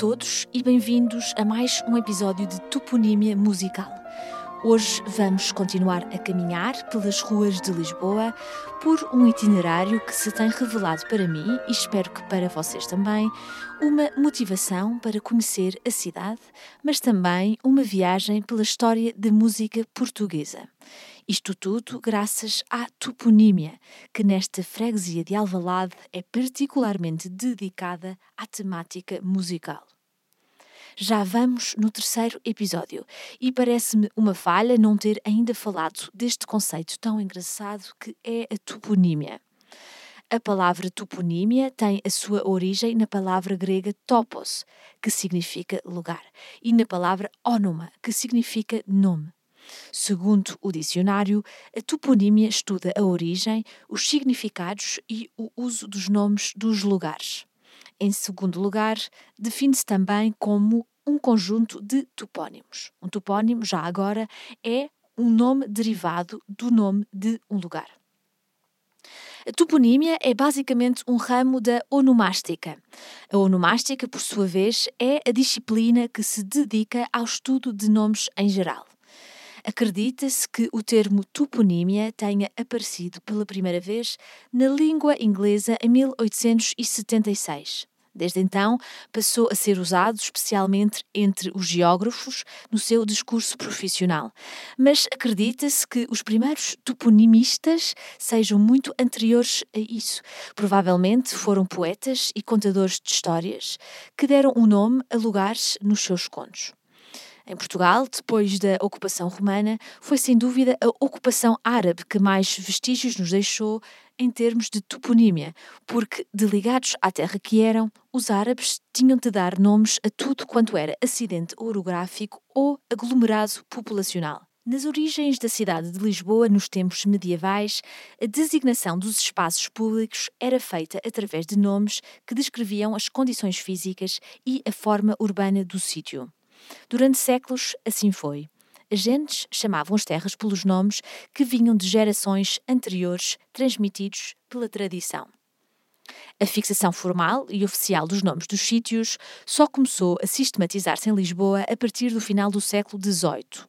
todos e bem-vindos a mais um episódio de Toponímia Musical. Hoje vamos continuar a caminhar pelas ruas de Lisboa por um itinerário que se tem revelado para mim e espero que para vocês também uma motivação para conhecer a cidade, mas também uma viagem pela história da música portuguesa. Isto tudo graças à toponímia, que nesta freguesia de Alvalade é particularmente dedicada à temática musical. Já vamos no terceiro episódio e parece-me uma falha não ter ainda falado deste conceito tão engraçado que é a toponímia. A palavra toponímia tem a sua origem na palavra grega topos, que significa lugar, e na palavra onoma, que significa nome. Segundo o dicionário, a toponímia estuda a origem, os significados e o uso dos nomes dos lugares. Em segundo lugar, define-se também como um conjunto de topónimos. Um topónimo, já agora, é um nome derivado do nome de um lugar. A toponímia é basicamente um ramo da onomástica. A onomástica, por sua vez, é a disciplina que se dedica ao estudo de nomes em geral. Acredita-se que o termo toponímia tenha aparecido pela primeira vez na língua inglesa em 1876. Desde então, passou a ser usado especialmente entre os geógrafos no seu discurso profissional. Mas acredita-se que os primeiros toponimistas sejam muito anteriores a isso. Provavelmente foram poetas e contadores de histórias que deram o um nome a lugares nos seus contos. Em Portugal, depois da ocupação romana, foi sem dúvida a ocupação árabe que mais vestígios nos deixou em termos de toponímia, porque, deligados à terra que eram, os árabes tinham de dar nomes a tudo quanto era acidente orográfico ou aglomerado populacional. Nas origens da cidade de Lisboa, nos tempos medievais, a designação dos espaços públicos era feita através de nomes que descreviam as condições físicas e a forma urbana do sítio. Durante séculos, assim foi. As gentes chamavam as terras pelos nomes que vinham de gerações anteriores, transmitidos pela tradição. A fixação formal e oficial dos nomes dos sítios só começou a sistematizar-se em Lisboa a partir do final do século XVIII.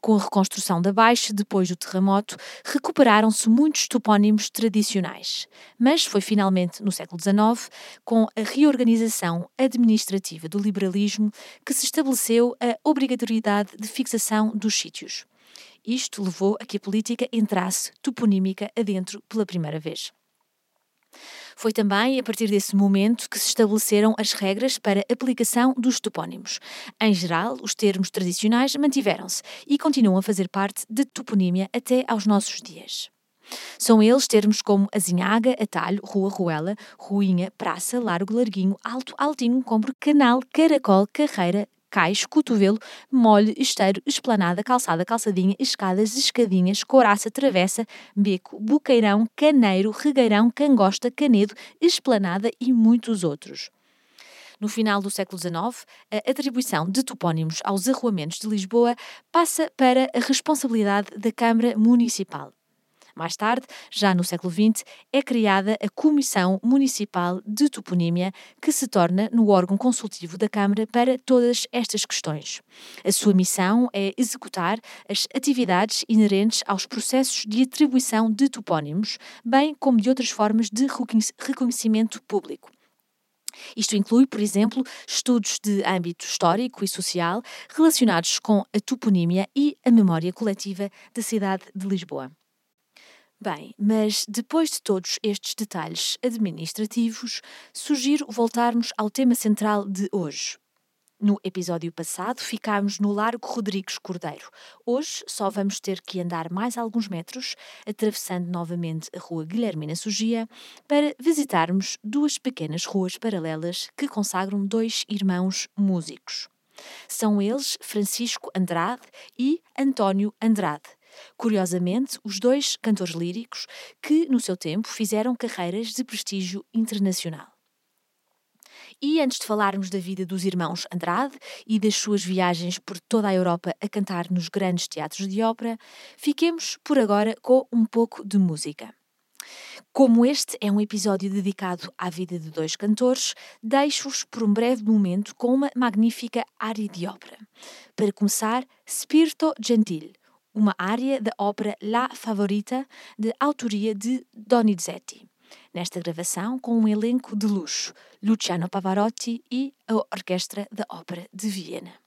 Com a reconstrução da Baixa, depois do terremoto, recuperaram-se muitos topónimos tradicionais. Mas foi finalmente no século XIX, com a reorganização administrativa do liberalismo, que se estabeleceu a obrigatoriedade de fixação dos sítios. Isto levou a que a política entrasse toponímica adentro pela primeira vez. Foi também a partir desse momento que se estabeleceram as regras para aplicação dos topónimos. Em geral, os termos tradicionais mantiveram-se e continuam a fazer parte da toponímia até aos nossos dias. São eles termos como azinhaga, atalho, rua, ruela, ruinha, praça, largo, larguinho, alto, altinho, compro, canal, caracol, carreira, cais, cotovelo, molhe, esteiro, esplanada, calçada, calçadinha, escadas, escadinhas, couraça, travessa, beco, buqueirão, caneiro, regueirão, cangosta, canedo, esplanada e muitos outros. No final do século XIX, a atribuição de topónimos aos arruamentos de Lisboa passa para a responsabilidade da Câmara Municipal. Mais tarde, já no século XX, é criada a Comissão Municipal de Toponímia, que se torna no órgão consultivo da Câmara para todas estas questões. A sua missão é executar as atividades inerentes aos processos de atribuição de topónimos, bem como de outras formas de reconhecimento público. Isto inclui, por exemplo, estudos de âmbito histórico e social relacionados com a toponímia e a memória coletiva da cidade de Lisboa. Bem, mas depois de todos estes detalhes administrativos, sugiro voltarmos ao tema central de hoje. No episódio passado ficámos no Largo Rodrigues Cordeiro. Hoje só vamos ter que andar mais alguns metros, atravessando novamente a Rua Guilhermina Sugia, para visitarmos duas pequenas ruas paralelas que consagram dois irmãos músicos. São eles Francisco Andrade e António Andrade, Curiosamente, os dois cantores líricos que, no seu tempo, fizeram carreiras de prestígio internacional. E antes de falarmos da vida dos irmãos Andrade e das suas viagens por toda a Europa a cantar nos grandes teatros de ópera, fiquemos por agora com um pouco de música. Como este é um episódio dedicado à vida de dois cantores, deixo-os por um breve momento com uma magnífica área de ópera. Para começar, Spirito Gentil, uma área da ópera La Favorita, de autoria de Donizetti. Nesta gravação, com um elenco de luxo, Luciano Pavarotti e a Orquestra da Ópera de Viena.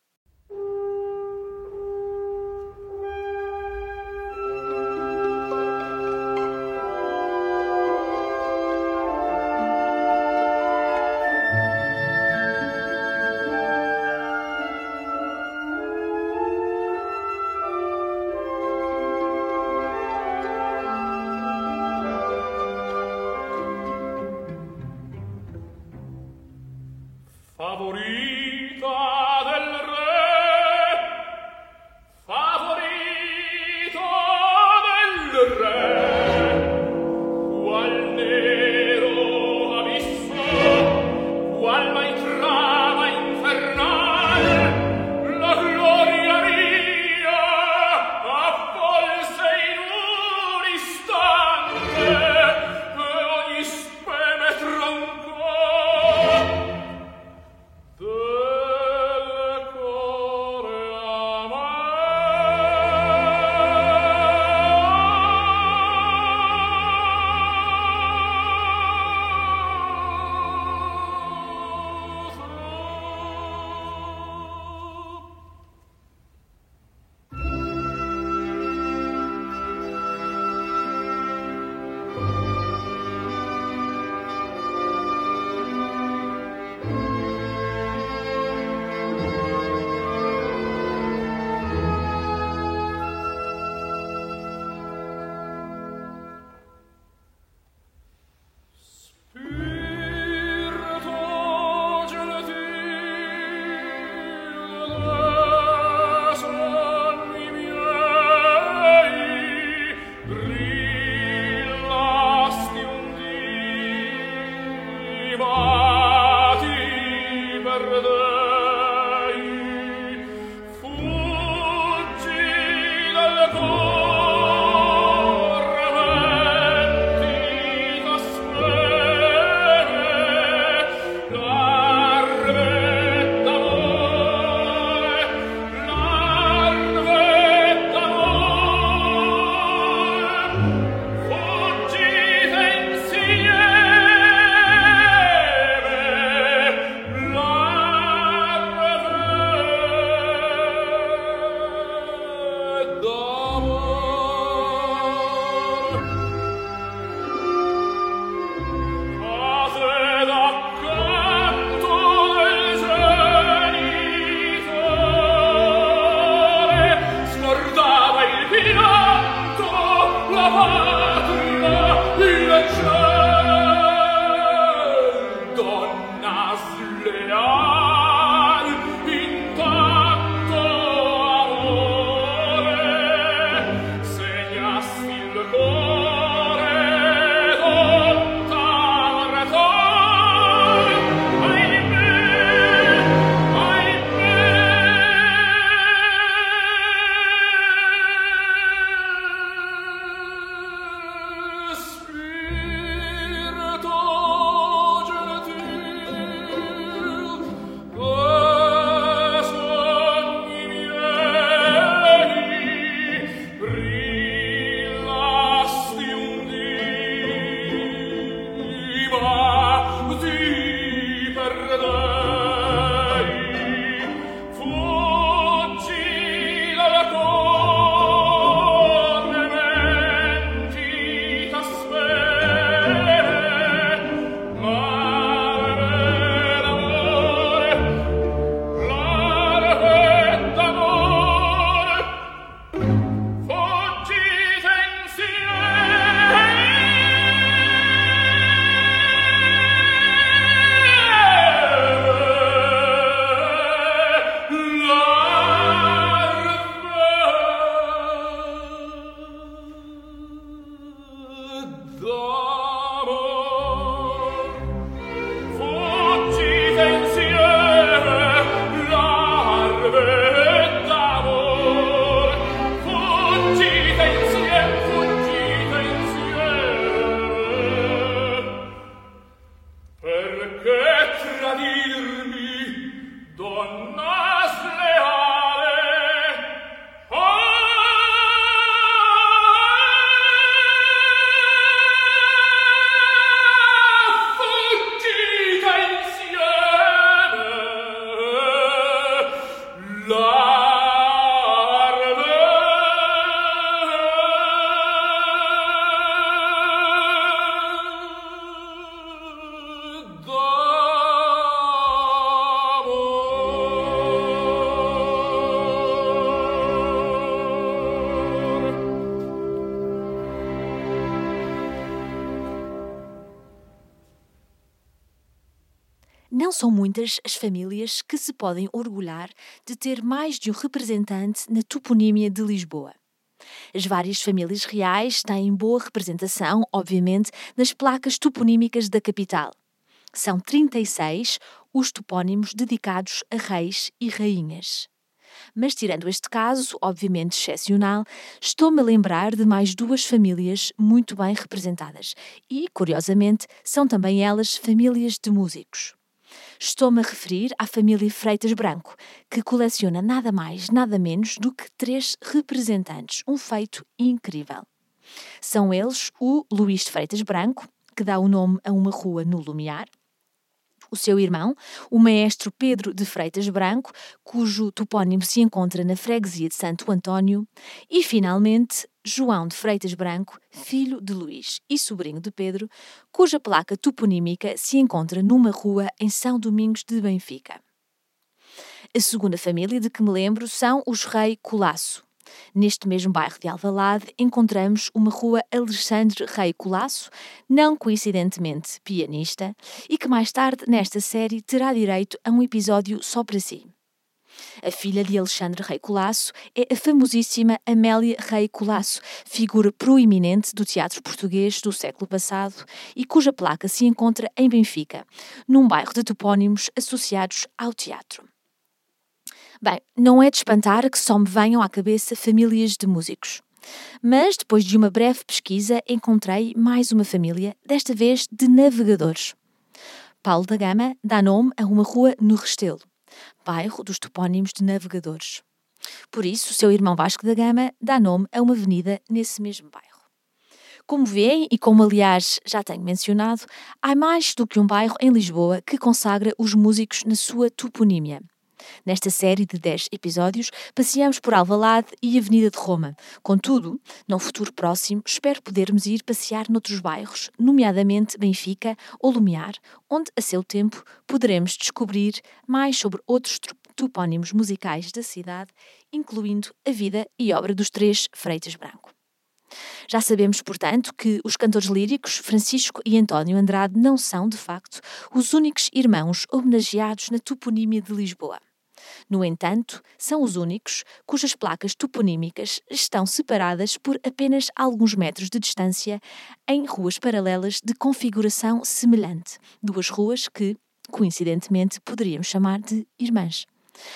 As famílias que se podem orgulhar de ter mais de um representante na toponímia de Lisboa. As várias famílias reais têm boa representação, obviamente, nas placas toponímicas da capital. São 36 os topónimos dedicados a reis e rainhas. Mas, tirando este caso, obviamente excepcional, estou-me a lembrar de mais duas famílias muito bem representadas e, curiosamente, são também elas famílias de músicos. Estou-me a referir à família Freitas Branco, que coleciona nada mais, nada menos do que três representantes, um feito incrível. São eles o Luís de Freitas Branco, que dá o nome a uma rua no Lumiar, o seu irmão, o maestro Pedro de Freitas Branco, cujo topónimo se encontra na freguesia de Santo António, e, finalmente, João de Freitas Branco, filho de Luís e sobrinho de Pedro, cuja placa toponímica se encontra numa rua em São Domingos de Benfica. A segunda família de que me lembro são os Rei Colasso, Neste mesmo bairro de Alvalade encontramos uma rua Alexandre Rei Colasso, não coincidentemente pianista, e que mais tarde nesta série terá direito a um episódio só para si. A filha de Alexandre Rei Colasso é a famosíssima Amélia Rei Colasso, figura proeminente do teatro português do século passado e cuja placa se encontra em Benfica, num bairro de topónimos associados ao teatro. Bem, não é de espantar que só me venham à cabeça famílias de músicos. Mas depois de uma breve pesquisa, encontrei mais uma família, desta vez de navegadores. Paulo da Gama dá nome a uma rua no Restelo, bairro dos topónimos de navegadores. Por isso, seu irmão Vasco da Gama dá nome a uma avenida nesse mesmo bairro. Como veem, e como aliás já tenho mencionado, há mais do que um bairro em Lisboa que consagra os músicos na sua toponímia. Nesta série de 10 episódios, passeamos por Alvalade e Avenida de Roma. Contudo, num futuro próximo, espero podermos ir passear noutros bairros, nomeadamente Benfica ou Lumiar, onde, a seu tempo, poderemos descobrir mais sobre outros topónimos musicais da cidade, incluindo a vida e obra dos três Freitas Branco. Já sabemos, portanto, que os cantores líricos Francisco e António Andrade não são, de facto, os únicos irmãos homenageados na toponímia de Lisboa. No entanto, são os únicos cujas placas toponímicas estão separadas por apenas alguns metros de distância em ruas paralelas de configuração semelhante. Duas ruas que, coincidentemente, poderíamos chamar de irmãs.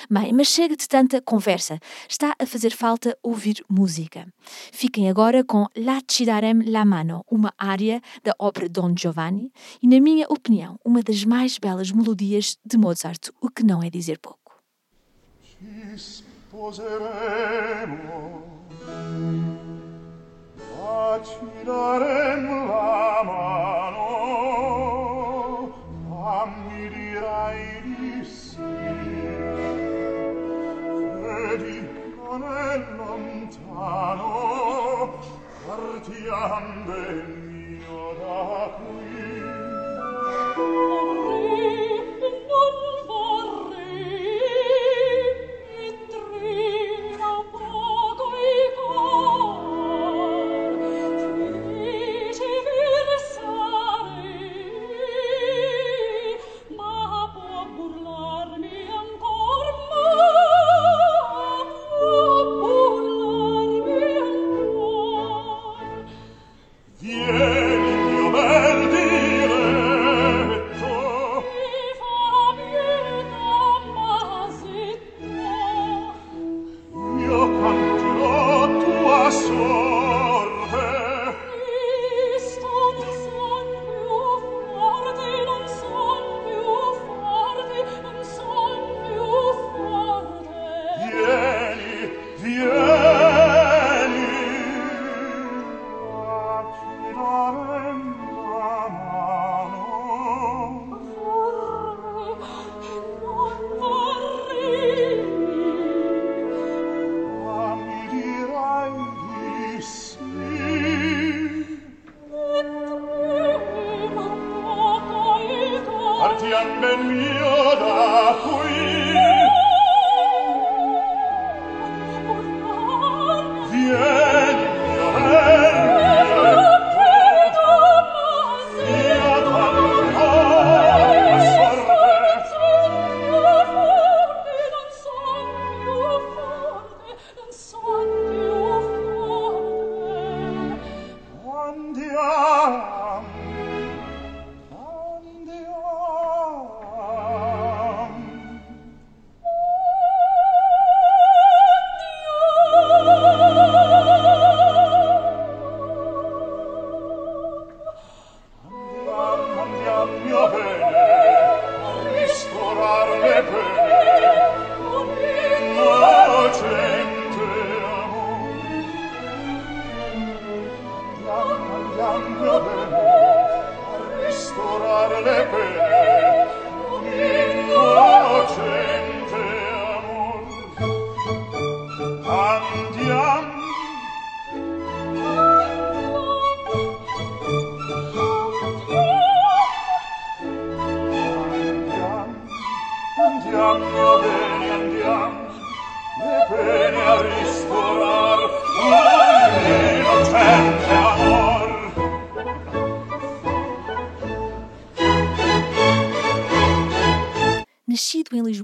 Bem, mas chega de tanta conversa. Está a fazer falta ouvir música. Fiquem agora com La Ci darem la mano, uma área da ópera Don Giovanni e, na minha opinião, uma das mais belas melodias de Mozart, o que não é dizer pouco. ci lontano partiam del mio da qui.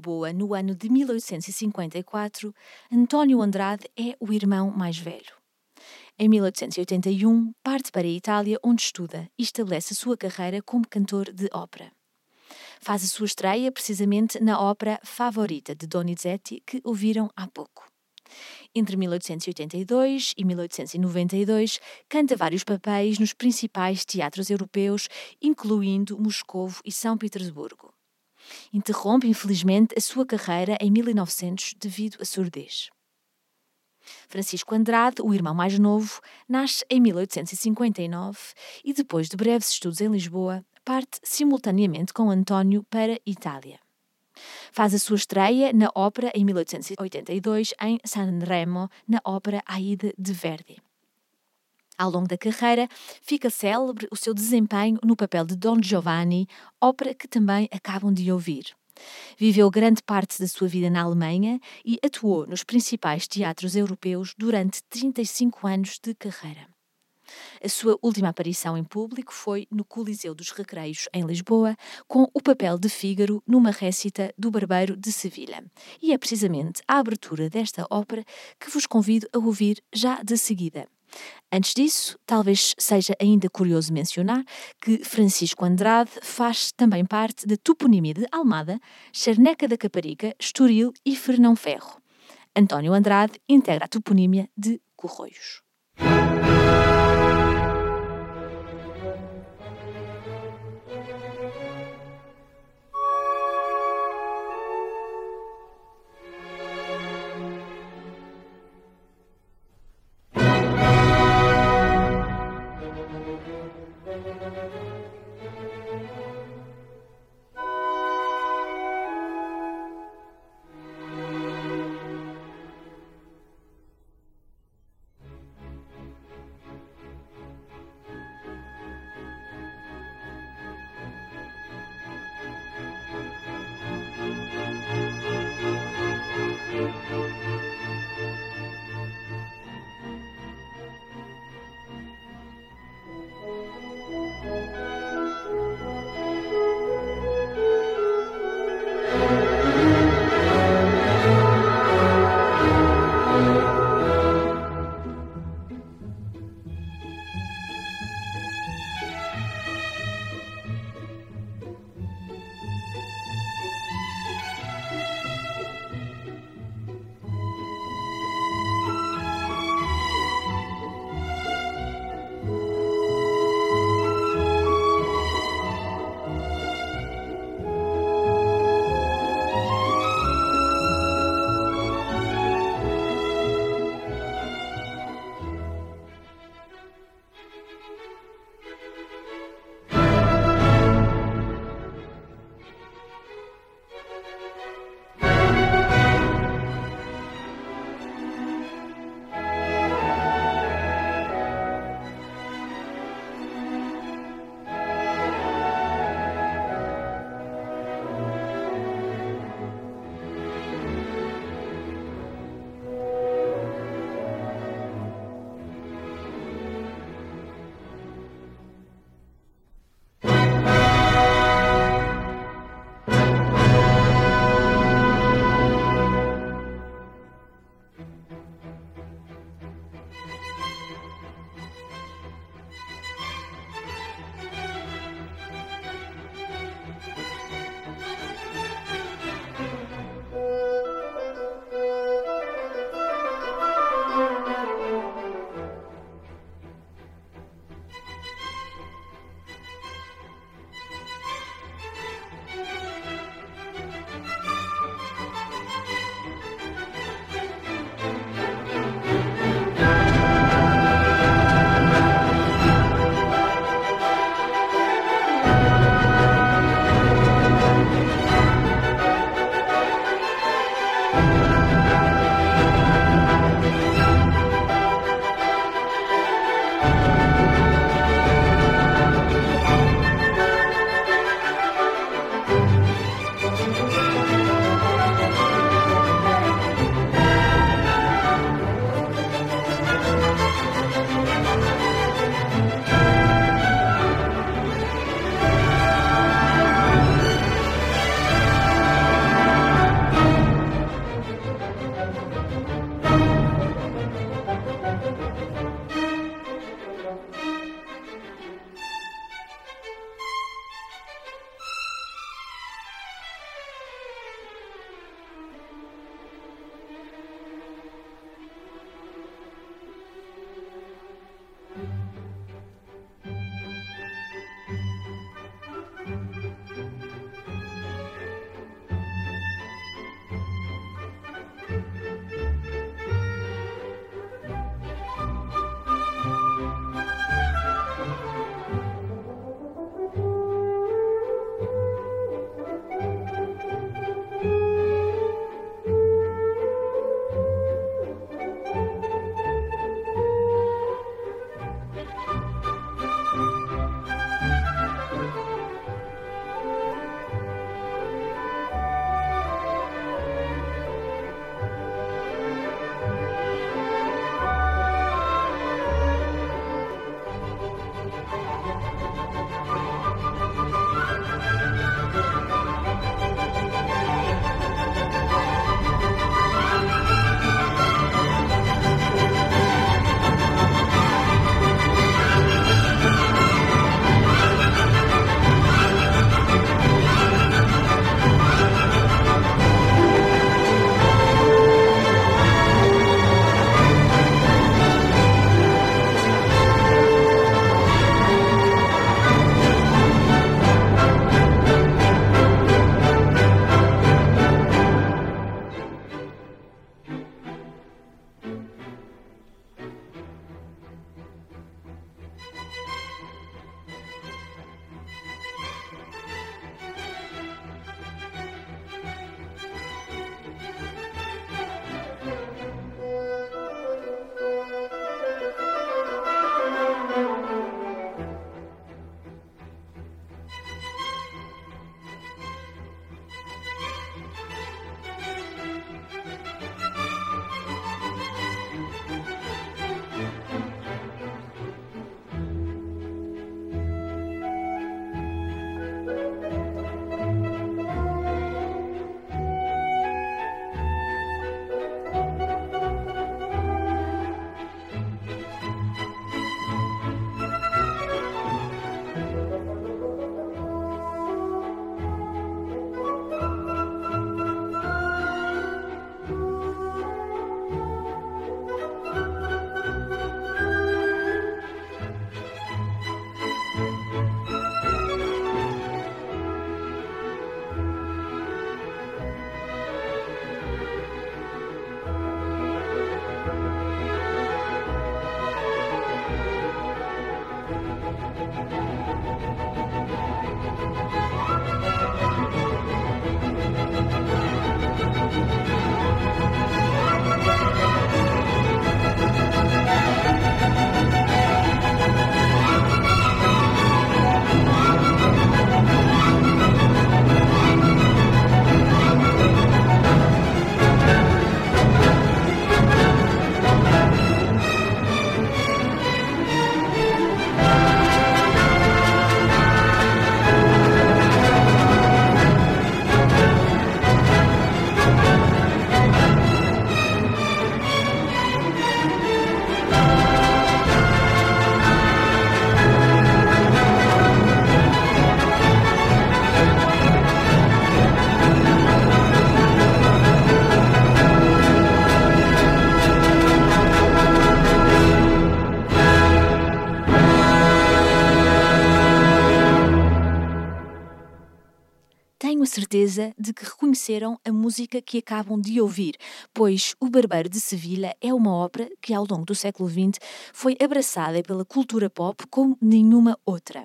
Lisboa no ano de 1854, António Andrade é o irmão mais velho. Em 1881, parte para a Itália, onde estuda e estabelece a sua carreira como cantor de ópera. Faz a sua estreia precisamente na ópera Favorita de Donizetti, que ouviram há pouco. Entre 1882 e 1892, canta vários papéis nos principais teatros europeus, incluindo Moscovo e São Petersburgo. Interrompe, infelizmente, a sua carreira em 1900 devido à surdez. Francisco Andrade, o irmão mais novo, nasce em 1859 e, depois de breves estudos em Lisboa, parte simultaneamente com António para Itália. Faz a sua estreia na ópera em 1882 em Sanremo, na ópera Aida de Verdi. Ao longo da carreira, fica célebre o seu desempenho no papel de Don Giovanni, ópera que também acabam de ouvir. Viveu grande parte da sua vida na Alemanha e atuou nos principais teatros europeus durante 35 anos de carreira. A sua última aparição em público foi no Coliseu dos Recreios, em Lisboa, com o papel de Fígaro numa récita do Barbeiro de Sevilha. E é precisamente a abertura desta ópera que vos convido a ouvir já de seguida. Antes disso, talvez seja ainda curioso mencionar que Francisco Andrade faz também parte da toponímia de Almada, Charneca da Caparica, Estoril e Fernão Ferro. António Andrade integra a toponímia de Corroios. Que reconheceram a música que acabam de ouvir, pois O Barbeiro de Sevilha é uma obra que, ao longo do século XX, foi abraçada pela cultura pop como nenhuma outra.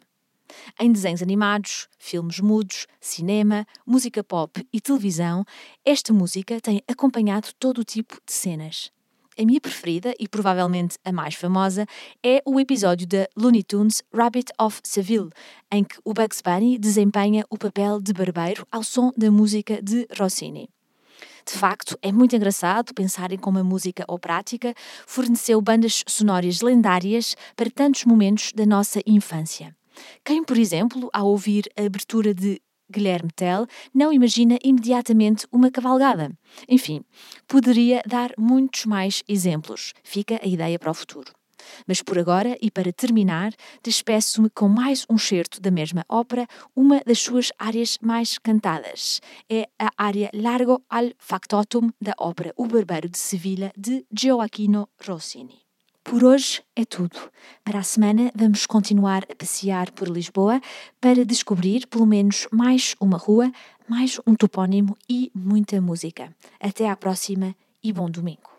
Em desenhos animados, filmes mudos, cinema, música pop e televisão, esta música tem acompanhado todo o tipo de cenas. A minha preferida, e provavelmente a mais famosa, é o episódio da Looney Tunes Rabbit of Seville, em que o Bugs Bunny desempenha o papel de barbeiro ao som da música de Rossini. De facto, é muito engraçado pensar em como a música operática forneceu bandas sonoras lendárias para tantos momentos da nossa infância. Quem, por exemplo, ao ouvir a abertura de Guilherme Tell não imagina imediatamente uma cavalgada. Enfim, poderia dar muitos mais exemplos. Fica a ideia para o futuro. Mas por agora, e para terminar, despeço-me com mais um certo da mesma ópera, uma das suas áreas mais cantadas. É a área Largo al Factotum da ópera O Barbeiro de Sevilha, de Gioacchino Rossini. Por hoje é tudo. Para a semana vamos continuar a passear por Lisboa para descobrir pelo menos mais uma rua, mais um topónimo e muita música. Até à próxima e bom domingo.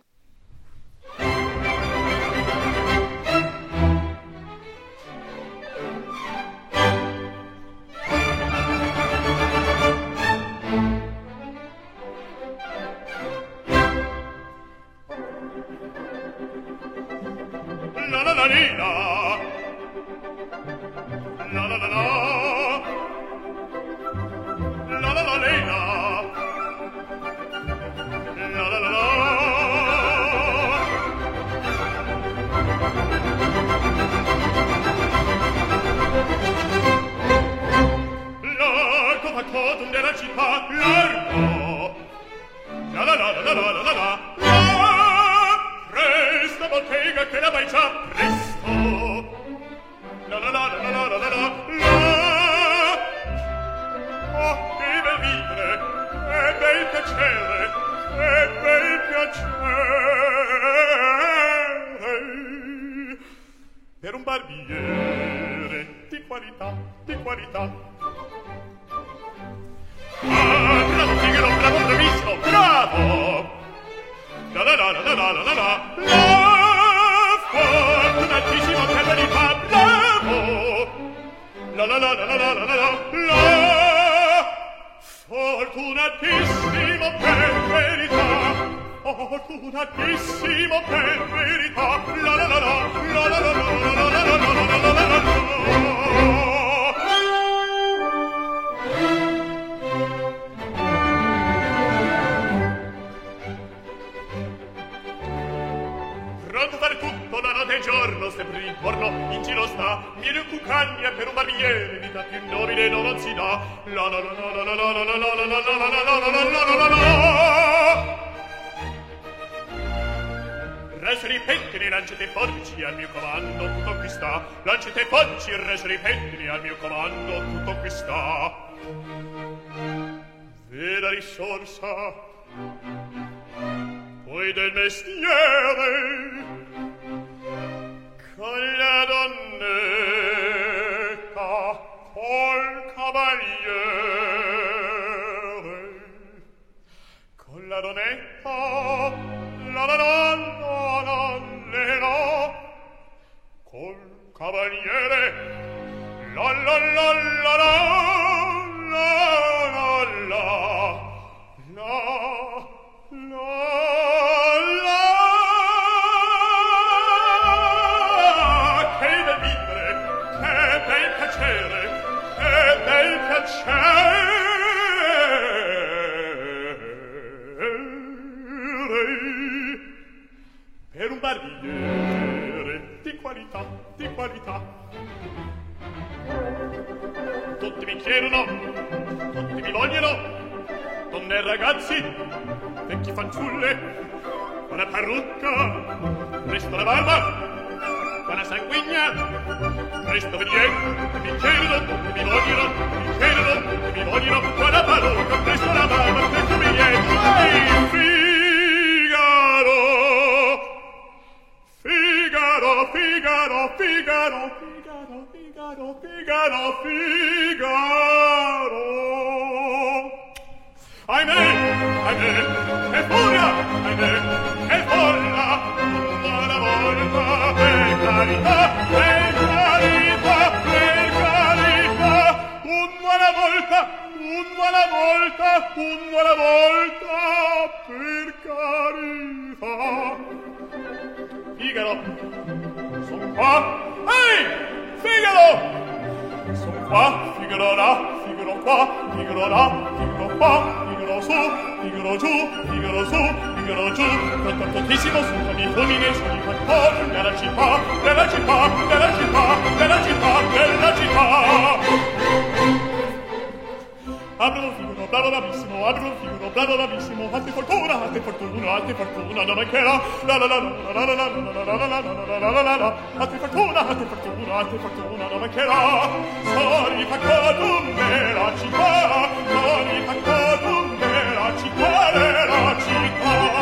città largo la la la la la la la la la presto bottega che la vai già presto la la la la la la la la la oh che bel vivere e bel piacere e bel piacere per un barbiere di qualità di qualità fortunatissimo per verità la la la la la la la la la la la la la la la Res ripetili, lanciate forbici al mio comando, tutto qui sta. Lanciate forbici, res ripetili al mio comando, tutto qui sta. Vera risorsa, poi del mestiere, con la donna cavaliere, con la donnetta, la la la la la le la col cavaliere la la la la la la la la la la vecchi fanciulle, una parrucca, presto la barba, una sanguigna, presto venire, mi chiedono, mi vogliono, mi chiedono, mi vogliono, una parrucca, presto la barba, presto venire, ehi, Figaro! Figaro, Figaro, Figaro, Figaro, Figaro, Figaro, Figaro. Ahimè, ahimè, che furia, ahimè, Figaro là, Figaro là, Figaro qua, Figaro su, Figaro giù, Figaro su, giungerò giù dal quartantesimo con mi fulmine su di quattro nella città, nella città, nella città, nella città, nella città. Abro un figuro, bravo bravissimo, abro un figuro, bravo bravissimo, alte fortuna, alte fortuna, alte fortuna, non mancherà, la la la la la la la la la la la la la la la la la alte fortuna, la fortuna, la fortuna, la mancherà, la paccadum la città, la paccadum la città, la città.